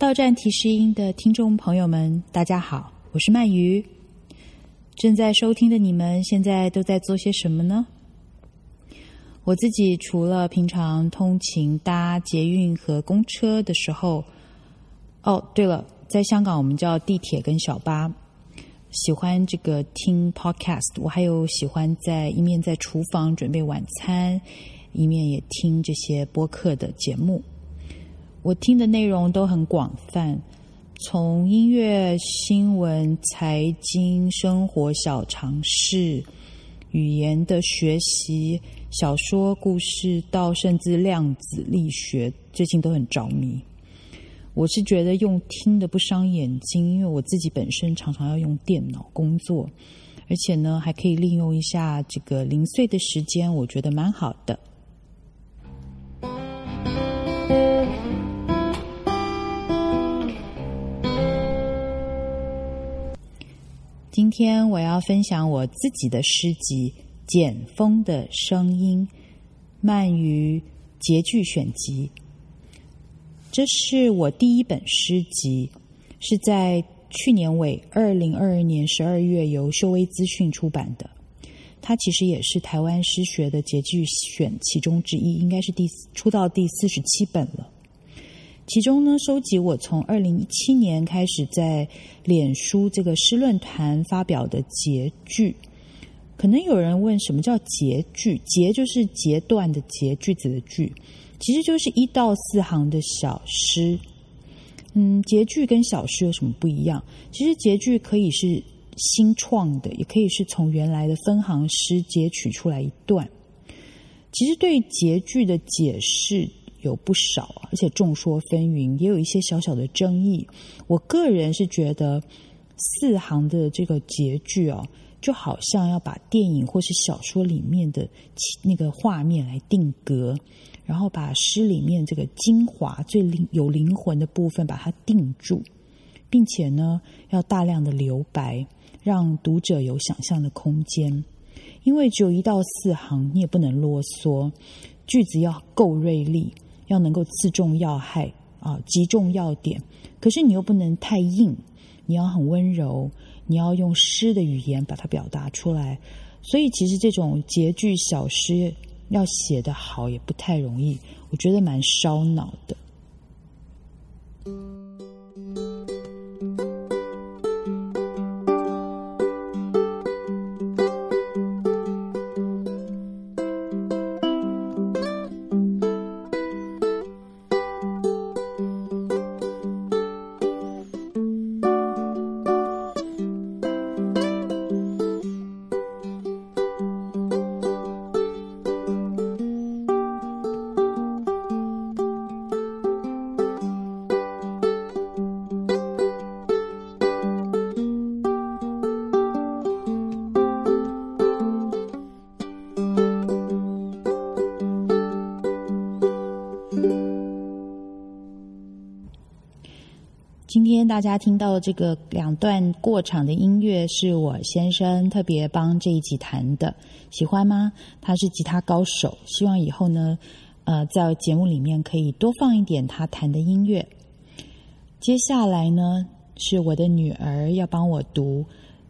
到站提示音的听众朋友们，大家好，我是鳗鱼。正在收听的你们，现在都在做些什么呢？我自己除了平常通勤搭捷运和公车的时候，哦，对了，在香港我们叫地铁跟小巴。喜欢这个听 podcast，我还有喜欢在一面在厨房准备晚餐，一面也听这些播客的节目。我听的内容都很广泛，从音乐、新闻、财经、生活小常识、语言的学习、小说故事，到甚至量子力学，最近都很着迷。我是觉得用听的不伤眼睛，因为我自己本身常常要用电脑工作，而且呢还可以利用一下这个零碎的时间，我觉得蛮好的。今天我要分享我自己的诗集《简风的声音》，鳗鱼节句选集。这是我第一本诗集，是在去年尾二零二二年十二月由秀威资讯出版的。它其实也是台湾诗学的节句选其中之一，应该是第出到第四十七本了。其中呢，收集我从二零一七年开始在脸书这个诗论坛发表的节句。可能有人问，什么叫节句？节就是截断的节，句子的句。其实就是一到四行的小诗，嗯，节句跟小诗有什么不一样？其实节句可以是新创的，也可以是从原来的分行诗截取出来一段。其实对节句的解释有不少，而且众说纷纭，也有一些小小的争议。我个人是觉得四行的这个结句哦，就好像要把电影或是小说里面的那个画面来定格。然后把诗里面这个精华、最灵有灵魂的部分把它定住，并且呢，要大量的留白，让读者有想象的空间。因为只有一到四行，你也不能啰嗦，句子要够锐利，要能够刺中要害啊，击中要点。可是你又不能太硬，你要很温柔，你要用诗的语言把它表达出来。所以，其实这种节句小诗。要写得好也不太容易，我觉得蛮烧脑的。今天大家听到的这个两段过场的音乐，是我先生特别帮这一集弹的，喜欢吗？他是吉他高手，希望以后呢，呃，在节目里面可以多放一点他弹的音乐。接下来呢，是我的女儿要帮我读，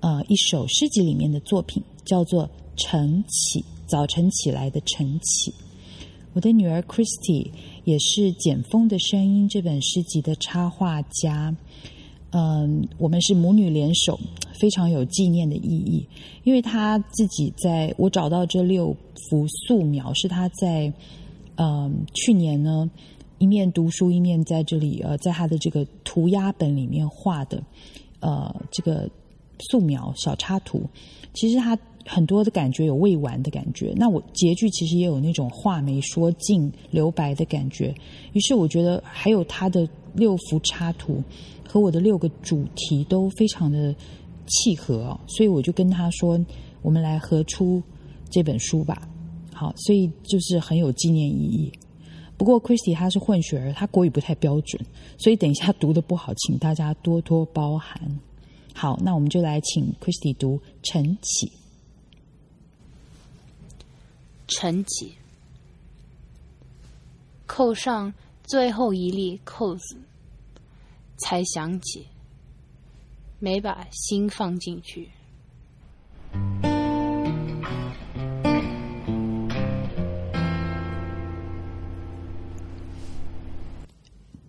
呃，一首诗集里面的作品，叫做《晨起》，早晨起来的晨起。我的女儿 Christy 也是《简风的声音》这本诗集的插画家，嗯，我们是母女联手，非常有纪念的意义。因为她自己在我找到这六幅素描，是她在嗯去年呢一面读书一面在这里呃在她的这个涂鸦本里面画的呃这个素描小插图。其实她很多的感觉有未完的感觉。那我结句其实也有那种话没说尽留白的感觉。于是我觉得还有他的六幅插图和我的六个主题都非常的契合哦，所以我就跟他说：“我们来合出这本书吧。”好，所以就是很有纪念意义。不过 Christy 他是混血儿，他国语不太标准，所以等一下读的不好，请大家多多包涵。好，那我们就来请 Christy 读晨起。晨起，扣上最后一粒扣子，才想起没把心放进去。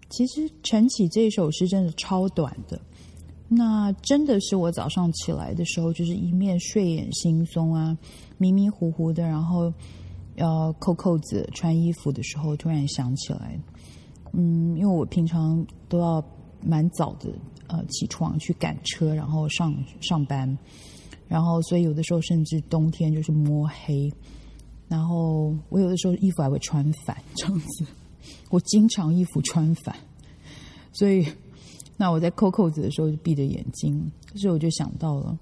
其实晨起这首诗真的超短的，那真的是我早上起来的时候，就是一面睡眼惺忪啊，迷迷糊糊的，然后要扣扣子、穿衣服的时候，突然想起来，嗯，因为我平常都要蛮早的呃起床去赶车，然后上上班，然后所以有的时候甚至冬天就是摸黑，然后我有的时候衣服还会穿反这样子。我经常衣服穿反，所以那我在扣扣子的时候就闭着眼睛。可是我就想到了，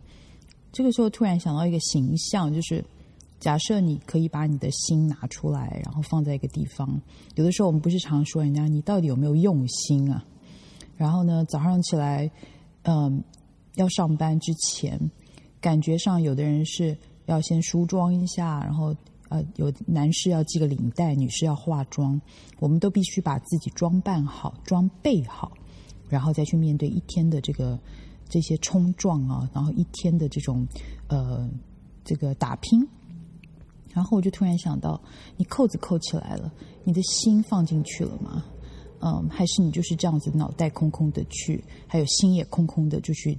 这个时候突然想到一个形象，就是假设你可以把你的心拿出来，然后放在一个地方。有的时候我们不是常说人家你到底有没有用心啊？然后呢，早上起来，嗯，要上班之前，感觉上有的人是要先梳妆一下，然后。呃，有男士要系个领带，女士要化妆，我们都必须把自己装扮好、装备好，然后再去面对一天的这个这些冲撞啊，然后一天的这种呃这个打拼。然后我就突然想到，你扣子扣起来了，你的心放进去了吗？嗯，还是你就是这样子脑袋空空的去，还有心也空空的就去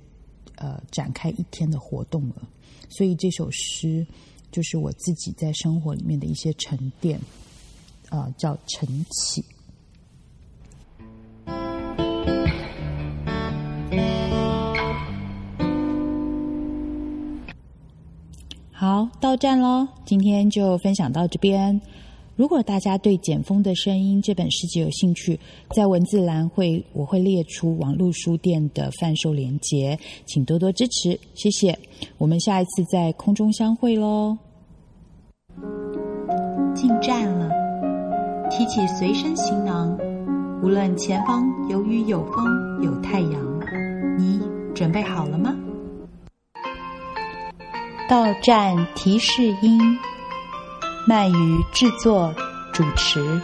呃展开一天的活动了。所以这首诗。就是我自己在生活里面的一些沉淀，啊、叫晨起。好，到站喽，今天就分享到这边。如果大家对《简风的声音》这本诗集有兴趣，在文字栏会我会列出网络书店的贩售链接，请多多支持，谢谢。我们下一次在空中相会喽！进站了，提起随身行囊，无论前方有雨有风有太阳，你准备好了吗？到站提示音。鳗鱼制作主持。